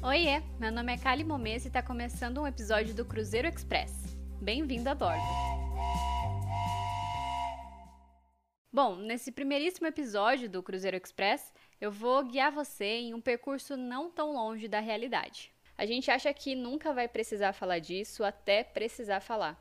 Oiê, meu nome é Kali Momes e está começando um episódio do Cruzeiro Express. Bem-vindo a bordo! Bom, nesse primeiríssimo episódio do Cruzeiro Express, eu vou guiar você em um percurso não tão longe da realidade. A gente acha que nunca vai precisar falar disso até precisar falar.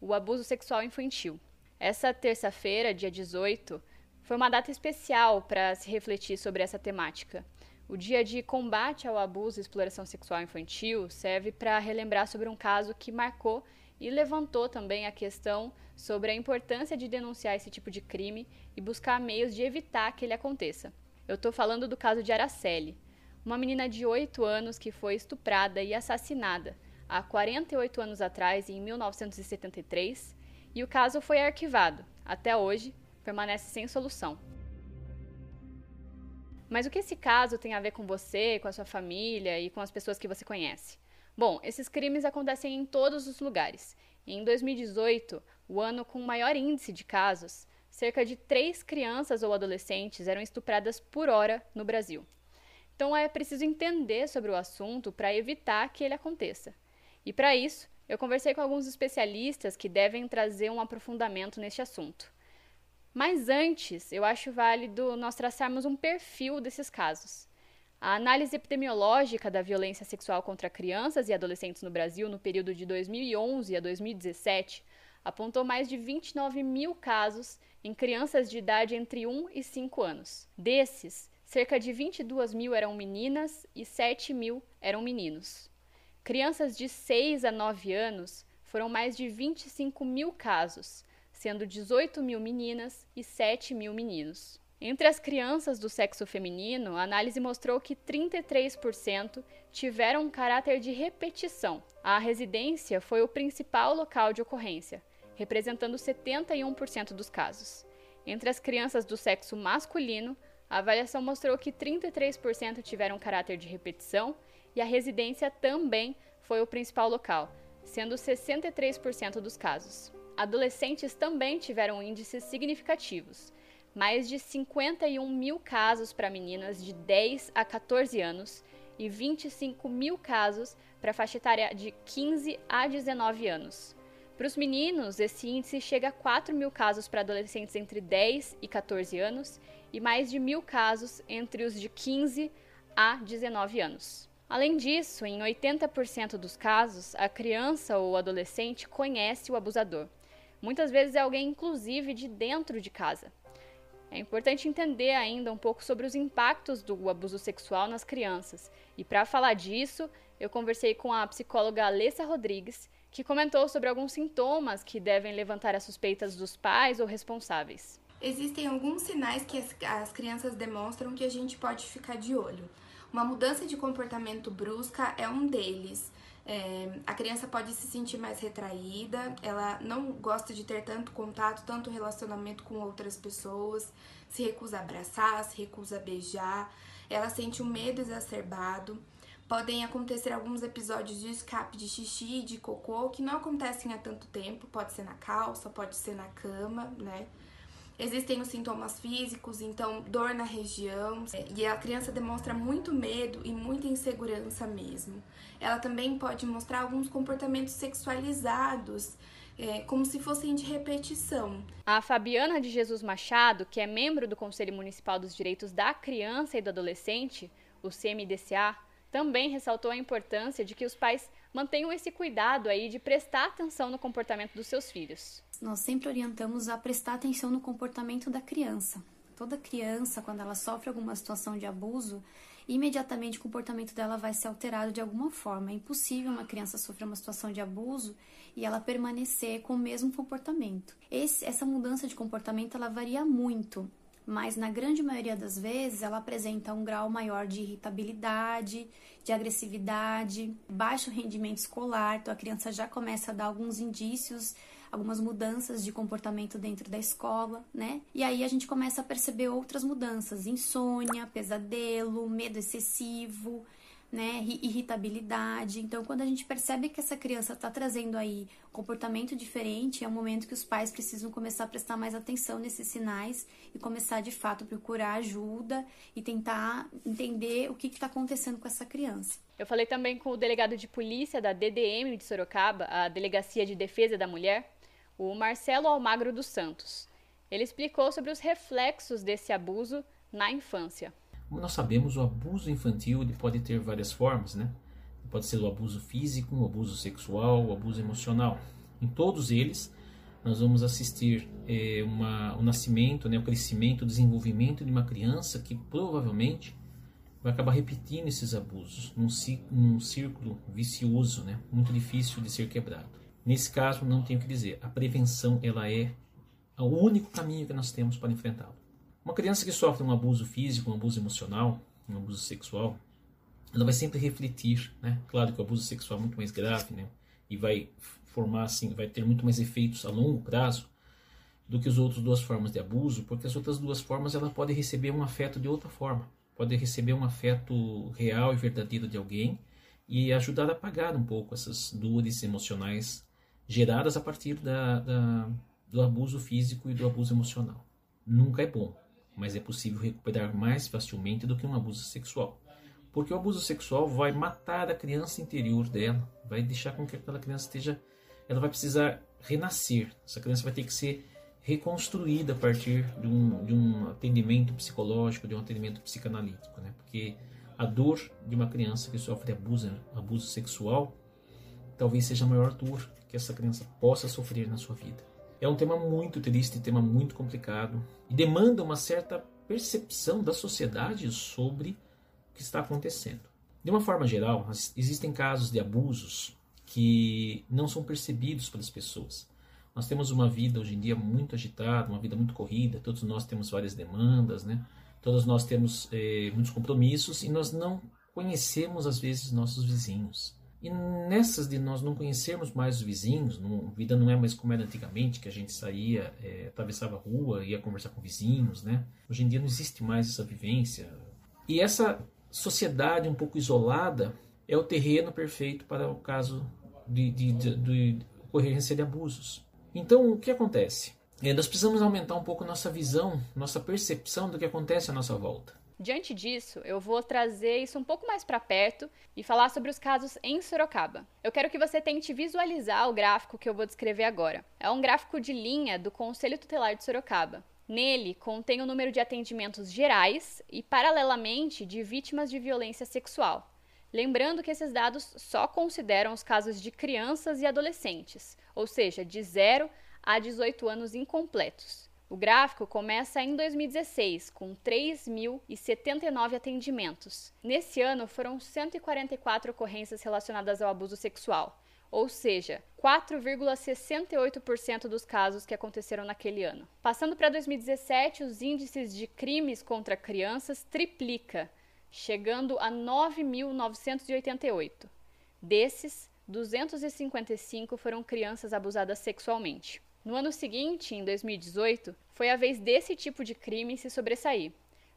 O abuso sexual infantil. Essa terça-feira, dia 18, foi uma data especial para se refletir sobre essa temática. O dia de combate ao abuso e exploração sexual infantil serve para relembrar sobre um caso que marcou e levantou também a questão sobre a importância de denunciar esse tipo de crime e buscar meios de evitar que ele aconteça. Eu estou falando do caso de Araceli, uma menina de 8 anos que foi estuprada e assassinada há 48 anos atrás, em 1973, e o caso foi arquivado. Até hoje, permanece sem solução. Mas o que esse caso tem a ver com você, com a sua família e com as pessoas que você conhece? Bom, esses crimes acontecem em todos os lugares. Em 2018, o ano com maior índice de casos, cerca de três crianças ou adolescentes eram estupradas por hora no Brasil. Então é preciso entender sobre o assunto para evitar que ele aconteça. E para isso, eu conversei com alguns especialistas que devem trazer um aprofundamento neste assunto. Mas antes, eu acho válido nós traçarmos um perfil desses casos. A análise epidemiológica da violência sexual contra crianças e adolescentes no Brasil no período de 2011 a 2017 apontou mais de 29 mil casos em crianças de idade entre 1 e 5 anos. Desses, cerca de 22 mil eram meninas e 7 mil eram meninos. Crianças de 6 a 9 anos foram mais de 25 mil casos, sendo 18 mil meninas e 7 mil meninos. Entre as crianças do sexo feminino, a análise mostrou que 33% tiveram um caráter de repetição. A residência foi o principal local de ocorrência, representando 71% dos casos. Entre as crianças do sexo masculino, a avaliação mostrou que 33% tiveram caráter de repetição e a residência também foi o principal local, sendo 63% dos casos adolescentes também tiveram índices significativos. Mais de 51 mil casos para meninas de 10 a 14 anos e 25 mil casos para a faixa etária de 15 a 19 anos. Para os meninos, esse índice chega a 4 mil casos para adolescentes entre 10 e 14 anos e mais de mil casos entre os de 15 a 19 anos. Além disso, em 80% dos casos, a criança ou adolescente conhece o abusador. Muitas vezes é alguém, inclusive, de dentro de casa. É importante entender ainda um pouco sobre os impactos do abuso sexual nas crianças. E para falar disso, eu conversei com a psicóloga Alessa Rodrigues, que comentou sobre alguns sintomas que devem levantar as suspeitas dos pais ou responsáveis. Existem alguns sinais que as, as crianças demonstram que a gente pode ficar de olho. Uma mudança de comportamento brusca é um deles. É, a criança pode se sentir mais retraída, ela não gosta de ter tanto contato, tanto relacionamento com outras pessoas, se recusa a abraçar, se recusa a beijar, ela sente um medo exacerbado. Podem acontecer alguns episódios de escape de xixi de cocô que não acontecem há tanto tempo, pode ser na calça, pode ser na cama, né? Existem os sintomas físicos, então dor na região, e a criança demonstra muito medo e muita insegurança mesmo. Ela também pode mostrar alguns comportamentos sexualizados, é, como se fossem de repetição. A Fabiana de Jesus Machado, que é membro do Conselho Municipal dos Direitos da Criança e do Adolescente, o CMDCA, também ressaltou a importância de que os pais mantenham esse cuidado aí de prestar atenção no comportamento dos seus filhos. Nós sempre orientamos a prestar atenção no comportamento da criança. Toda criança, quando ela sofre alguma situação de abuso, imediatamente o comportamento dela vai ser alterado de alguma forma. É impossível uma criança sofrer uma situação de abuso e ela permanecer com o mesmo comportamento. Esse, essa mudança de comportamento ela varia muito mas na grande maioria das vezes ela apresenta um grau maior de irritabilidade, de agressividade, baixo rendimento escolar, então a criança já começa a dar alguns indícios, algumas mudanças de comportamento dentro da escola, né? E aí a gente começa a perceber outras mudanças, insônia, pesadelo, medo excessivo, né, irritabilidade. Então, quando a gente percebe que essa criança está trazendo aí comportamento diferente, é um momento que os pais precisam começar a prestar mais atenção nesses sinais e começar de fato a procurar ajuda e tentar entender o que está acontecendo com essa criança. Eu falei também com o delegado de polícia da DDM de Sorocaba, a Delegacia de Defesa da Mulher, o Marcelo Almagro dos Santos. Ele explicou sobre os reflexos desse abuso na infância. Como nós sabemos, o abuso infantil pode ter várias formas, né? Pode ser o abuso físico, o abuso sexual, o abuso emocional. Em todos eles, nós vamos assistir é, uma, o nascimento, né, o crescimento, o desenvolvimento de uma criança que provavelmente vai acabar repetindo esses abusos num, num círculo vicioso, né, muito difícil de ser quebrado. Nesse caso, não tenho que dizer. A prevenção ela é o único caminho que nós temos para enfrentá-lo. Uma criança que sofre um abuso físico, um abuso emocional, um abuso sexual, ela vai sempre refletir, né? Claro que o abuso sexual é muito mais grave, né? E vai formar assim, vai ter muito mais efeitos a longo prazo do que as outras duas formas de abuso, porque as outras duas formas ela pode receber um afeto de outra forma, pode receber um afeto real e verdadeiro de alguém e ajudar a apagar um pouco essas dores emocionais geradas a partir da, da do abuso físico e do abuso emocional. Nunca é bom, mas é possível recuperar mais facilmente do que um abuso sexual. Porque o abuso sexual vai matar a criança interior dela, vai deixar com que aquela criança esteja. Ela vai precisar renascer. Essa criança vai ter que ser reconstruída a partir de um, de um atendimento psicológico, de um atendimento psicanalítico. Né? Porque a dor de uma criança que sofre abuso, abuso sexual talvez seja a maior dor que essa criança possa sofrer na sua vida. É um tema muito triste, tema muito complicado e demanda uma certa percepção da sociedade sobre o que está acontecendo. De uma forma geral, existem casos de abusos que não são percebidos pelas pessoas. Nós temos uma vida hoje em dia muito agitada, uma vida muito corrida, todos nós temos várias demandas, né? Todos nós temos eh, muitos compromissos e nós não conhecemos às vezes nossos vizinhos. E nessas de nós não conhecermos mais os vizinhos, não, a vida não é mais como era antigamente, que a gente saía, é, atravessava a rua, ia conversar com vizinhos, né? Hoje em dia não existe mais essa vivência. E essa sociedade um pouco isolada é o terreno perfeito para o caso de, de, de, de ocorrência de abusos. Então, o que acontece? É, nós precisamos aumentar um pouco nossa visão, nossa percepção do que acontece à nossa volta. Diante disso, eu vou trazer isso um pouco mais para perto e falar sobre os casos em Sorocaba. Eu quero que você tente visualizar o gráfico que eu vou descrever agora. É um gráfico de linha do Conselho Tutelar de Sorocaba. Nele contém o número de atendimentos gerais e, paralelamente, de vítimas de violência sexual. Lembrando que esses dados só consideram os casos de crianças e adolescentes, ou seja, de 0 a 18 anos incompletos. O gráfico começa em 2016, com 3.079 atendimentos. Nesse ano, foram 144 ocorrências relacionadas ao abuso sexual, ou seja, 4,68% dos casos que aconteceram naquele ano. Passando para 2017, os índices de crimes contra crianças triplica, chegando a 9.988. Desses, 255 foram crianças abusadas sexualmente. No ano seguinte, em 2018, foi a vez desse tipo de crime se sobressair,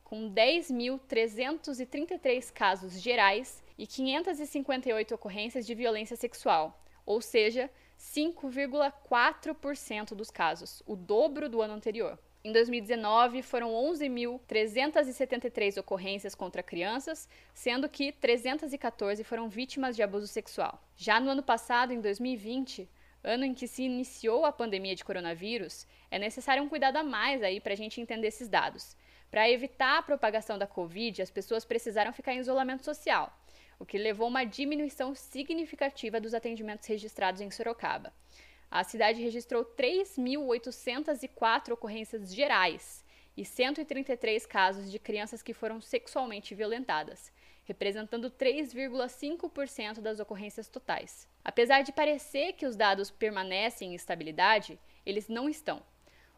com 10.333 casos gerais e 558 ocorrências de violência sexual, ou seja, 5,4% dos casos, o dobro do ano anterior. Em 2019, foram 11.373 ocorrências contra crianças, sendo que 314 foram vítimas de abuso sexual. Já no ano passado, em 2020, ano em que se iniciou a pandemia de coronavírus, é necessário um cuidado a mais aí para a gente entender esses dados. Para evitar a propagação da Covid, as pessoas precisaram ficar em isolamento social, o que levou a uma diminuição significativa dos atendimentos registrados em Sorocaba. A cidade registrou 3.804 ocorrências gerais e 133 casos de crianças que foram sexualmente violentadas, representando 3,5% das ocorrências totais. Apesar de parecer que os dados permanecem em estabilidade, eles não estão.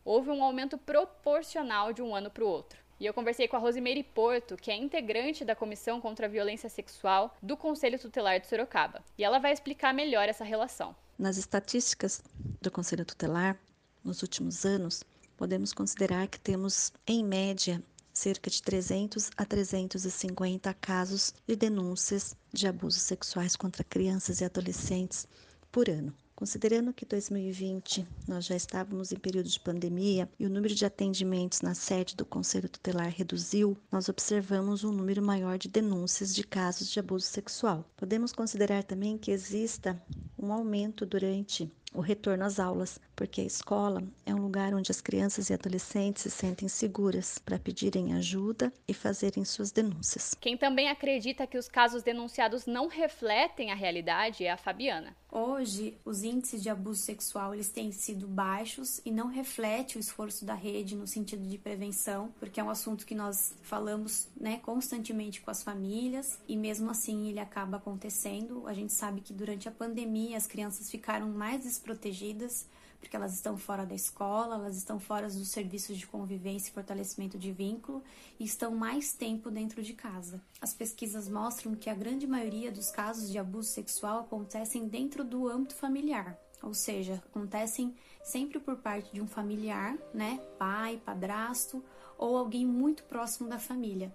Houve um aumento proporcional de um ano para o outro. E eu conversei com a Rosimeire Porto, que é integrante da Comissão contra a Violência Sexual do Conselho Tutelar de Sorocaba. E ela vai explicar melhor essa relação. Nas estatísticas do Conselho Tutelar, nos últimos anos, podemos considerar que temos, em média, cerca de 300 a 350 casos de denúncias de abusos sexuais contra crianças e adolescentes por ano. Considerando que 2020 nós já estávamos em período de pandemia e o número de atendimentos na sede do Conselho Tutelar reduziu, nós observamos um número maior de denúncias de casos de abuso sexual. Podemos considerar também que exista um aumento durante o retorno às aulas, porque a escola é um lugar onde as crianças e adolescentes se sentem seguras para pedirem ajuda e fazerem suas denúncias. Quem também acredita que os casos denunciados não refletem a realidade é a Fabiana. Hoje, os índices de abuso sexual eles têm sido baixos e não reflete o esforço da rede no sentido de prevenção, porque é um assunto que nós falamos né, constantemente com as famílias e mesmo assim ele acaba acontecendo. A gente sabe que durante a pandemia as crianças ficaram mais desprotegidas porque elas estão fora da escola, elas estão fora dos serviços de convivência e fortalecimento de vínculo e estão mais tempo dentro de casa. As pesquisas mostram que a grande maioria dos casos de abuso sexual acontecem dentro do âmbito familiar, ou seja, acontecem sempre por parte de um familiar, né, pai, padrasto ou alguém muito próximo da família.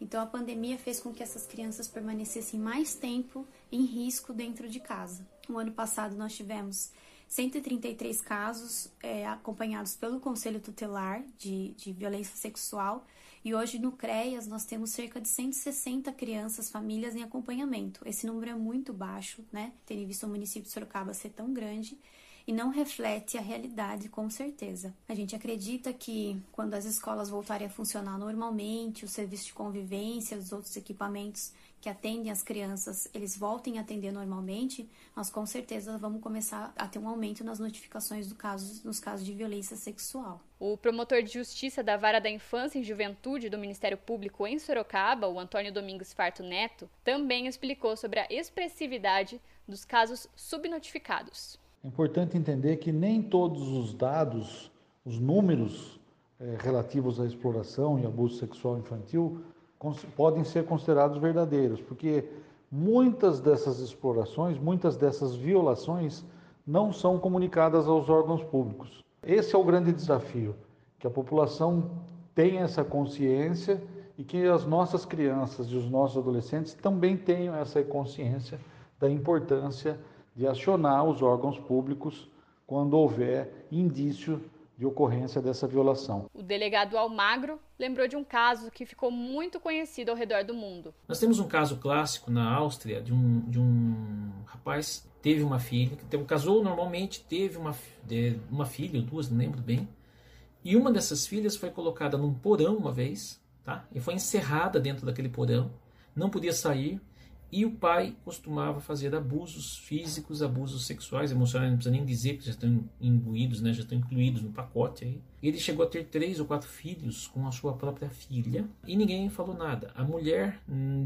Então a pandemia fez com que essas crianças permanecessem mais tempo em risco dentro de casa. No ano passado nós tivemos 133 casos é, acompanhados pelo Conselho Tutelar de, de Violência Sexual e hoje no CREAS nós temos cerca de 160 crianças, famílias em acompanhamento. Esse número é muito baixo, né? Tendo visto o município de Sorocaba ser tão grande e não reflete a realidade com certeza. A gente acredita que quando as escolas voltarem a funcionar normalmente, o serviço de convivência, os outros equipamentos que atendem as crianças, eles voltem a atender normalmente, nós com certeza vamos começar a ter um aumento nas notificações do caso, nos casos de violência sexual. O promotor de justiça da Vara da Infância e Juventude do Ministério Público em Sorocaba, o Antônio Domingos Farto Neto, também explicou sobre a expressividade dos casos subnotificados. É importante entender que nem todos os dados, os números é, relativos à exploração e abuso sexual infantil podem ser considerados verdadeiros, porque muitas dessas explorações, muitas dessas violações não são comunicadas aos órgãos públicos. Esse é o grande desafio, que a população tenha essa consciência e que as nossas crianças e os nossos adolescentes também tenham essa consciência da importância de acionar os órgãos públicos quando houver indício de ocorrência dessa violação. O delegado Almagro lembrou de um caso que ficou muito conhecido ao redor do mundo. Nós temos um caso clássico na Áustria de um, de um rapaz teve uma filha, que casou normalmente, teve uma, uma filha ou duas, não lembro bem, e uma dessas filhas foi colocada num porão uma vez, tá? E foi encerrada dentro daquele porão, não podia sair, e o pai costumava fazer abusos físicos, abusos sexuais, emocionais, não precisa nem dizer que já estão imbuídos, né, já estão incluídos no pacote aí. Ele chegou a ter três ou quatro filhos com a sua própria filha e ninguém falou nada. A mulher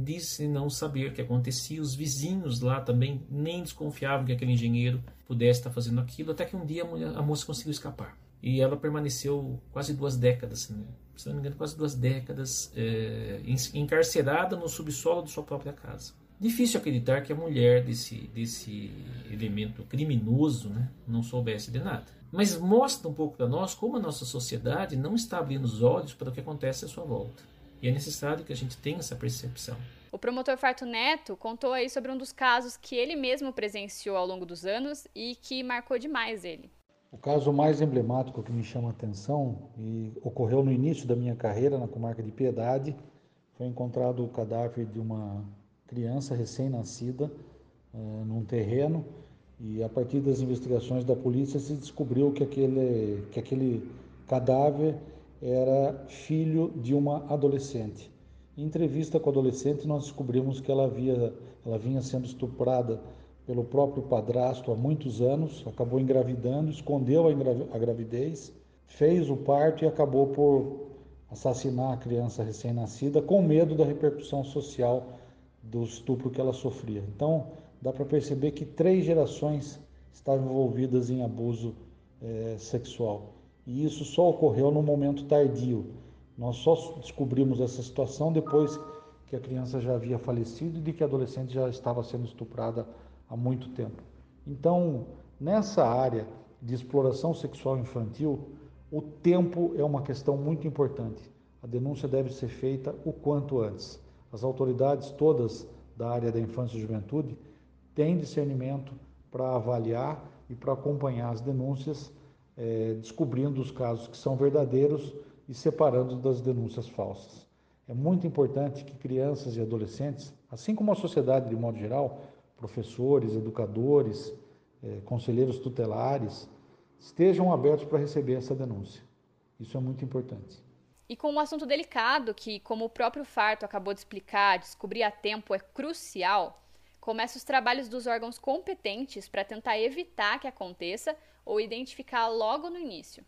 disse não saber o que acontecia, os vizinhos lá também nem desconfiavam que aquele engenheiro pudesse estar fazendo aquilo, até que um dia a, mulher, a moça conseguiu escapar. E ela permaneceu quase duas décadas, né? se não me engano, quase duas décadas é, encarcerada no subsolo de sua própria casa. Difícil acreditar que a mulher desse, desse elemento criminoso né, não soubesse de nada. Mas mostra um pouco para nós como a nossa sociedade não está abrindo os olhos para o que acontece à sua volta. E é necessário que a gente tenha essa percepção. O promotor Farto Neto contou aí sobre um dos casos que ele mesmo presenciou ao longo dos anos e que marcou demais ele. O caso mais emblemático que me chama a atenção e ocorreu no início da minha carreira na comarca de Piedade foi encontrado o cadáver de uma criança recém-nascida é, num terreno e a partir das investigações da polícia se descobriu que aquele, que aquele cadáver era filho de uma adolescente. Em entrevista com a adolescente, nós descobrimos que ela, havia, ela vinha sendo estuprada pelo próprio padrasto há muitos anos, acabou engravidando, escondeu a gravidez, fez o parto e acabou por assassinar a criança recém-nascida com medo da repercussão social do estupro que ela sofria. Então, dá para perceber que três gerações estavam envolvidas em abuso é, sexual. E isso só ocorreu no momento tardio. Nós só descobrimos essa situação depois que a criança já havia falecido e de que a adolescente já estava sendo estuprada há muito tempo. Então, nessa área de exploração sexual infantil, o tempo é uma questão muito importante. A denúncia deve ser feita o quanto antes. As autoridades todas da área da infância e juventude têm discernimento para avaliar e para acompanhar as denúncias, é, descobrindo os casos que são verdadeiros e separando das denúncias falsas. É muito importante que crianças e adolescentes, assim como a sociedade de modo geral, professores, educadores, é, conselheiros tutelares, estejam abertos para receber essa denúncia. Isso é muito importante. E com um assunto delicado que, como o próprio Farto acabou de explicar, descobrir a tempo é crucial, começa os trabalhos dos órgãos competentes para tentar evitar que aconteça ou identificar logo no início.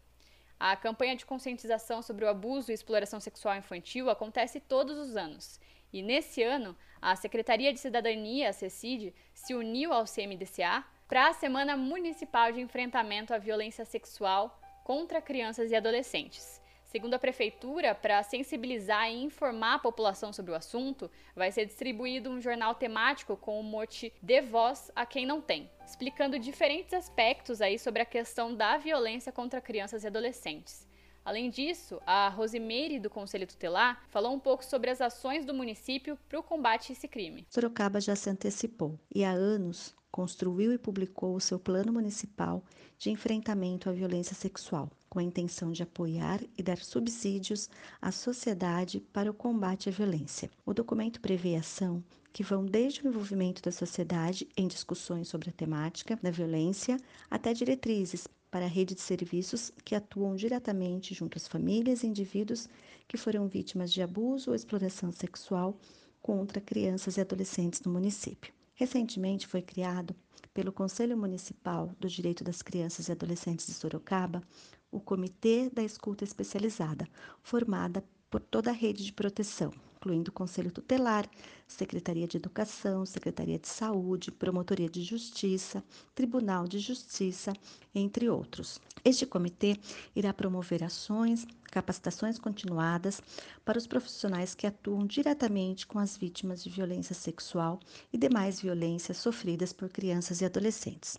A campanha de conscientização sobre o abuso e exploração sexual infantil acontece todos os anos. E nesse ano, a Secretaria de Cidadania, a CECID, se uniu ao CMDCA para a Semana Municipal de Enfrentamento à Violência Sexual contra Crianças e Adolescentes. Segundo a prefeitura, para sensibilizar e informar a população sobre o assunto, vai ser distribuído um jornal temático com o mote "De voz a quem não tem", explicando diferentes aspectos aí sobre a questão da violência contra crianças e adolescentes. Além disso, a Rosimeire do Conselho Tutelar falou um pouco sobre as ações do município para o combate a esse crime. Sorocaba já se antecipou e há anos construiu e publicou o seu plano municipal de enfrentamento à violência sexual, com a intenção de apoiar e dar subsídios à sociedade para o combate à violência. O documento prevê ação que vão desde o envolvimento da sociedade em discussões sobre a temática da violência até diretrizes para a rede de serviços que atuam diretamente junto às famílias e indivíduos que foram vítimas de abuso ou exploração sexual contra crianças e adolescentes no município. Recentemente foi criado pelo Conselho Municipal do Direito das Crianças e Adolescentes de Sorocaba o Comitê da Escuta Especializada, formada por toda a rede de proteção, incluindo o Conselho Tutelar, Secretaria de Educação, Secretaria de Saúde, Promotoria de Justiça, Tribunal de Justiça, entre outros. Este comitê irá promover ações, capacitações continuadas para os profissionais que atuam diretamente com as vítimas de violência sexual e demais violências sofridas por crianças e adolescentes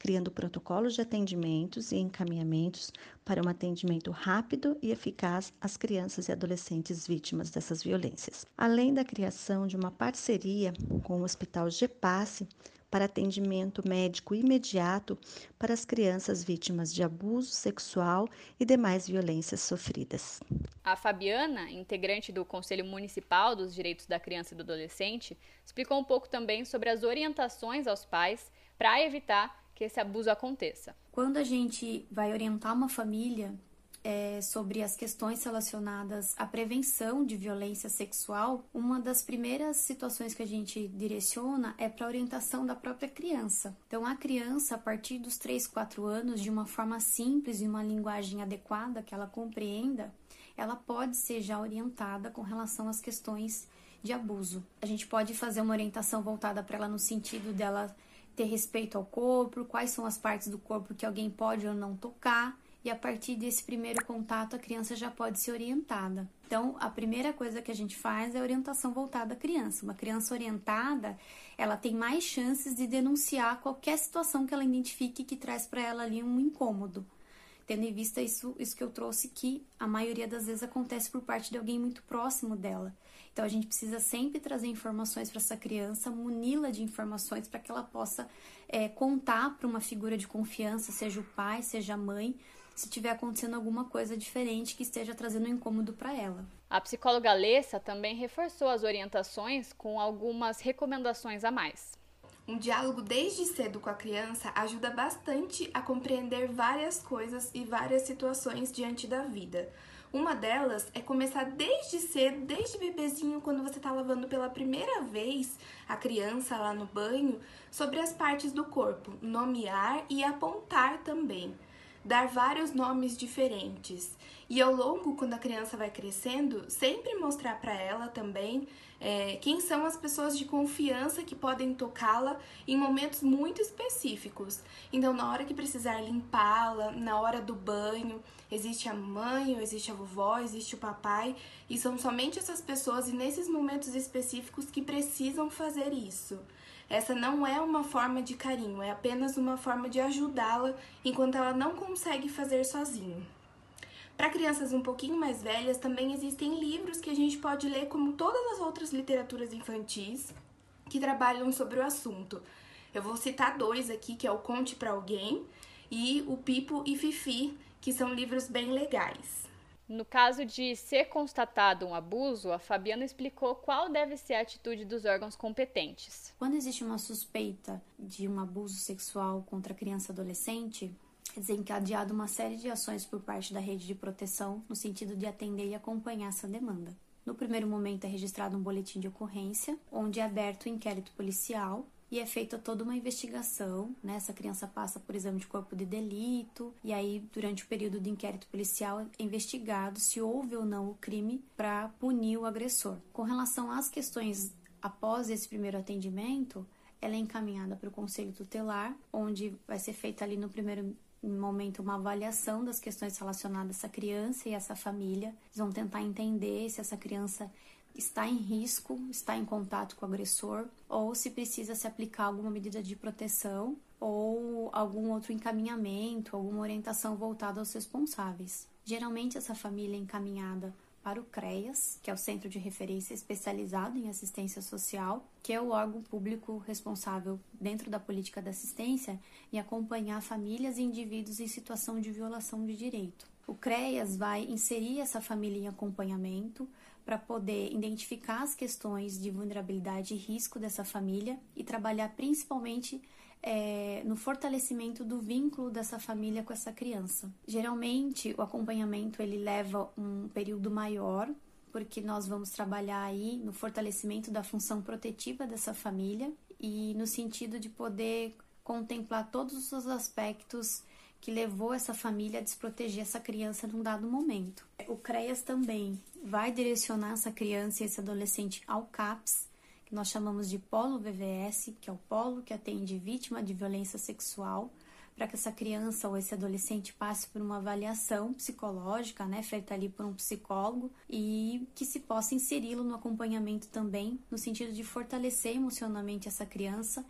criando protocolos de atendimentos e encaminhamentos para um atendimento rápido e eficaz às crianças e adolescentes vítimas dessas violências. Além da criação de uma parceria com o Hospital GEPASSE para atendimento médico imediato para as crianças vítimas de abuso sexual e demais violências sofridas. A Fabiana, integrante do Conselho Municipal dos Direitos da Criança e do Adolescente, explicou um pouco também sobre as orientações aos pais para evitar que esse abuso aconteça. Quando a gente vai orientar uma família é, sobre as questões relacionadas à prevenção de violência sexual, uma das primeiras situações que a gente direciona é para a orientação da própria criança. Então, a criança, a partir dos 3, 4 anos, de uma forma simples e uma linguagem adequada que ela compreenda, ela pode ser já orientada com relação às questões de abuso. A gente pode fazer uma orientação voltada para ela no sentido dela ter respeito ao corpo, quais são as partes do corpo que alguém pode ou não tocar, e a partir desse primeiro contato a criança já pode ser orientada. Então, a primeira coisa que a gente faz é orientação voltada à criança. Uma criança orientada, ela tem mais chances de denunciar qualquer situação que ela identifique que traz para ela ali um incômodo. Tendo em vista isso, isso que eu trouxe, que a maioria das vezes acontece por parte de alguém muito próximo dela. Então a gente precisa sempre trazer informações para essa criança, muni-la de informações para que ela possa é, contar para uma figura de confiança, seja o pai, seja a mãe, se tiver acontecendo alguma coisa diferente que esteja trazendo um incômodo para ela. A psicóloga Alessa também reforçou as orientações com algumas recomendações a mais. Um diálogo desde cedo com a criança ajuda bastante a compreender várias coisas e várias situações diante da vida. Uma delas é começar desde cedo, desde bebezinho, quando você está lavando pela primeira vez a criança lá no banho, sobre as partes do corpo, nomear e apontar também dar vários nomes diferentes. E ao longo, quando a criança vai crescendo, sempre mostrar para ela também é, quem são as pessoas de confiança que podem tocá-la em momentos muito específicos. Então, na hora que precisar limpá-la, na hora do banho, existe a mãe, existe a vovó, existe o papai, e são somente essas pessoas e nesses momentos específicos que precisam fazer isso. Essa não é uma forma de carinho, é apenas uma forma de ajudá-la enquanto ela não consegue fazer sozinho. Para crianças um pouquinho mais velhas, também existem livros que a gente pode ler, como todas as outras literaturas infantis que trabalham sobre o assunto. Eu vou citar dois aqui, que é o Conte para Alguém e o Pipo e Fifi, que são livros bem legais. No caso de ser constatado um abuso, a Fabiana explicou qual deve ser a atitude dos órgãos competentes. Quando existe uma suspeita de um abuso sexual contra criança adolescente, é desencadeada uma série de ações por parte da rede de proteção no sentido de atender e acompanhar essa demanda. No primeiro momento é registrado um boletim de ocorrência, onde é aberto o um inquérito policial e é feita toda uma investigação, né? Essa criança passa por exame de corpo de delito e aí durante o período de inquérito policial é investigado se houve ou não o crime para punir o agressor. Com relação às questões após esse primeiro atendimento, ela é encaminhada para o conselho tutelar, onde vai ser feita ali no primeiro momento uma avaliação das questões relacionadas a essa criança e essa família. Eles vão tentar entender se essa criança está em risco, está em contato com o agressor, ou se precisa se aplicar alguma medida de proteção ou algum outro encaminhamento, alguma orientação voltada aos responsáveis. Geralmente essa família é encaminhada para o CREAS, que é o Centro de Referência Especializado em Assistência Social, que é o órgão público responsável dentro da política da assistência em acompanhar famílias e indivíduos em situação de violação de direito. O CREAS vai inserir essa família em acompanhamento, para poder identificar as questões de vulnerabilidade e risco dessa família e trabalhar principalmente é, no fortalecimento do vínculo dessa família com essa criança. Geralmente, o acompanhamento ele leva um período maior, porque nós vamos trabalhar aí no fortalecimento da função protetiva dessa família e no sentido de poder contemplar todos os aspectos que levou essa família a desproteger essa criança num dado momento. O CREAS também vai direcionar essa criança e esse adolescente ao CAPS, que nós chamamos de Polo VVS, que é o polo que atende vítima de violência sexual, para que essa criança ou esse adolescente passe por uma avaliação psicológica, né, feita ali por um psicólogo, e que se possa inseri-lo no acompanhamento também, no sentido de fortalecer emocionalmente essa criança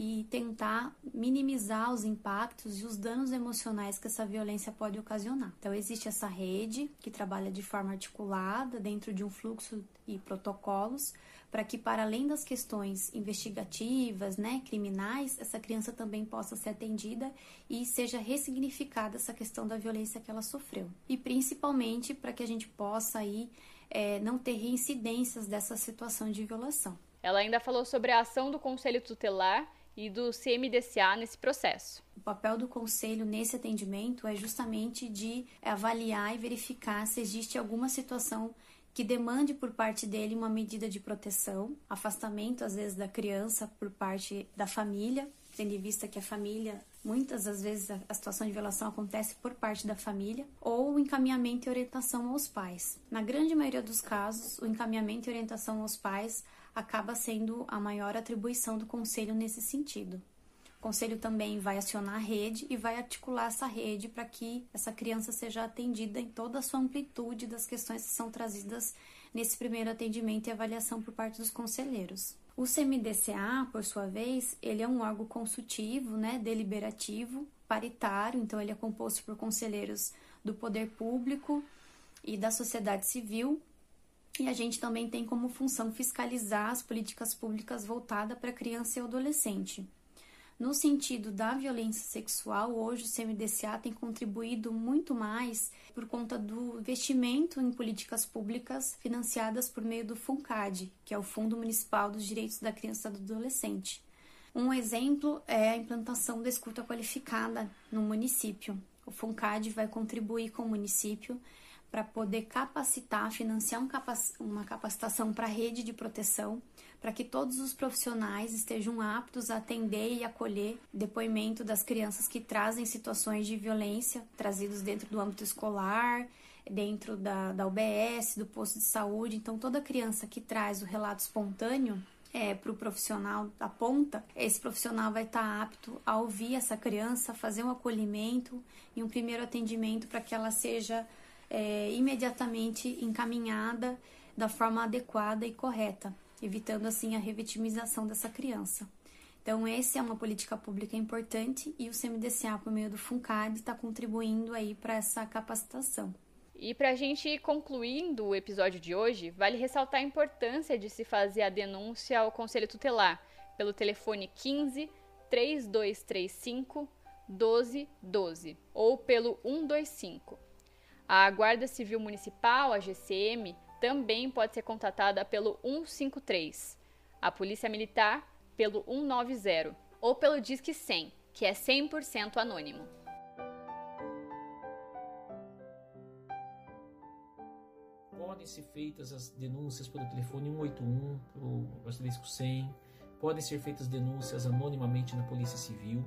e tentar minimizar os impactos e os danos emocionais que essa violência pode ocasionar. Então, existe essa rede que trabalha de forma articulada dentro de um fluxo e protocolos para que, para além das questões investigativas, né, criminais, essa criança também possa ser atendida e seja ressignificada essa questão da violência que ela sofreu. E principalmente para que a gente possa aí é, não ter reincidências dessa situação de violação. Ela ainda falou sobre a ação do Conselho Tutelar e do CMDCA nesse processo. O papel do conselho nesse atendimento é justamente de avaliar e verificar se existe alguma situação que demande por parte dele uma medida de proteção, afastamento às vezes da criança por parte da família, tendo em vista que a família, muitas das vezes a situação de violação acontece por parte da família, ou encaminhamento e orientação aos pais. Na grande maioria dos casos, o encaminhamento e orientação aos pais acaba sendo a maior atribuição do Conselho nesse sentido. O Conselho também vai acionar a rede e vai articular essa rede para que essa criança seja atendida em toda a sua amplitude das questões que são trazidas nesse primeiro atendimento e avaliação por parte dos conselheiros. O CMDCA, por sua vez, ele é um órgão consultivo, né, deliberativo, paritário, então ele é composto por conselheiros do poder público e da sociedade civil e a gente também tem como função fiscalizar as políticas públicas voltadas para criança e adolescente. No sentido da violência sexual, hoje o CMDCA tem contribuído muito mais por conta do investimento em políticas públicas financiadas por meio do FUNCAD, que é o Fundo Municipal dos Direitos da Criança e do Adolescente. Um exemplo é a implantação da escuta qualificada no município. O FUNCAD vai contribuir com o município para poder capacitar, financiar um capac uma capacitação para a rede de proteção, para que todos os profissionais estejam aptos a atender e acolher depoimento das crianças que trazem situações de violência trazidos dentro do âmbito escolar, dentro da, da UBS, do posto de saúde. Então, toda criança que traz o relato espontâneo é, para o profissional da ponta, esse profissional vai estar tá apto a ouvir essa criança, fazer um acolhimento e um primeiro atendimento para que ela seja é, imediatamente encaminhada da forma adequada e correta, evitando assim a revitimização dessa criança. Então, essa é uma política pública importante e o CMDCA, por meio do FUNCAD, está contribuindo aí para essa capacitação. E para a gente ir concluindo o episódio de hoje, vale ressaltar a importância de se fazer a denúncia ao Conselho Tutelar pelo telefone 15 3235 1212 ou pelo 125. A Guarda Civil Municipal, a GCM, também pode ser contatada pelo 153, a Polícia Militar pelo 190 ou pelo Disque 100, que é 100% anônimo. Podem ser feitas as denúncias pelo telefone 181, pelo asterisco 100. Podem ser feitas denúncias anonimamente na Polícia Civil.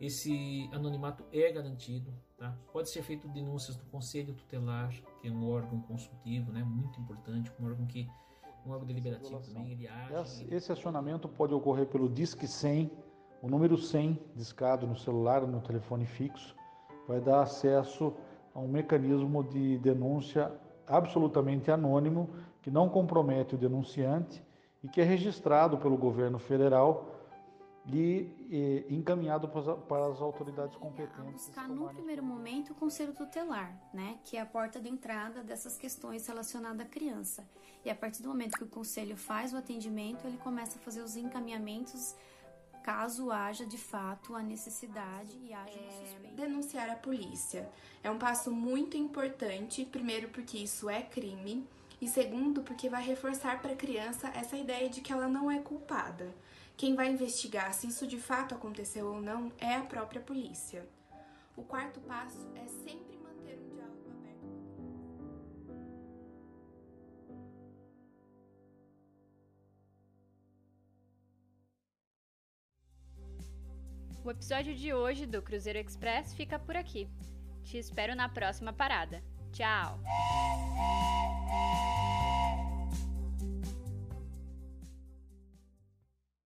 Esse anonimato é garantido. Tá? Pode ser feito denúncias do Conselho Tutelar, que é um órgão consultivo, né, muito importante, um órgão que um órgão deliberativo também, ele age. Esse acionamento pode ocorrer pelo Disque 100, o número 100 discado no celular ou no telefone fixo, vai dar acesso a um mecanismo de denúncia absolutamente anônimo, que não compromete o denunciante e que é registrado pelo governo federal e, e encaminhado para, as autoridades competentes. A buscar no primeiro momento o conselho tutelar, né, que é a porta de entrada dessas questões relacionadas à criança. E a partir do momento que o conselho faz o atendimento, ele começa a fazer os encaminhamentos caso haja de fato a necessidade e haja é, denunciar a polícia. É um passo muito importante, primeiro porque isso é crime e segundo porque vai reforçar para a criança essa ideia de que ela não é culpada. Quem vai investigar se isso de fato aconteceu ou não é a própria polícia. O quarto passo é sempre manter um diálogo aberto. O episódio de hoje do Cruzeiro Express fica por aqui. Te espero na próxima parada. Tchau!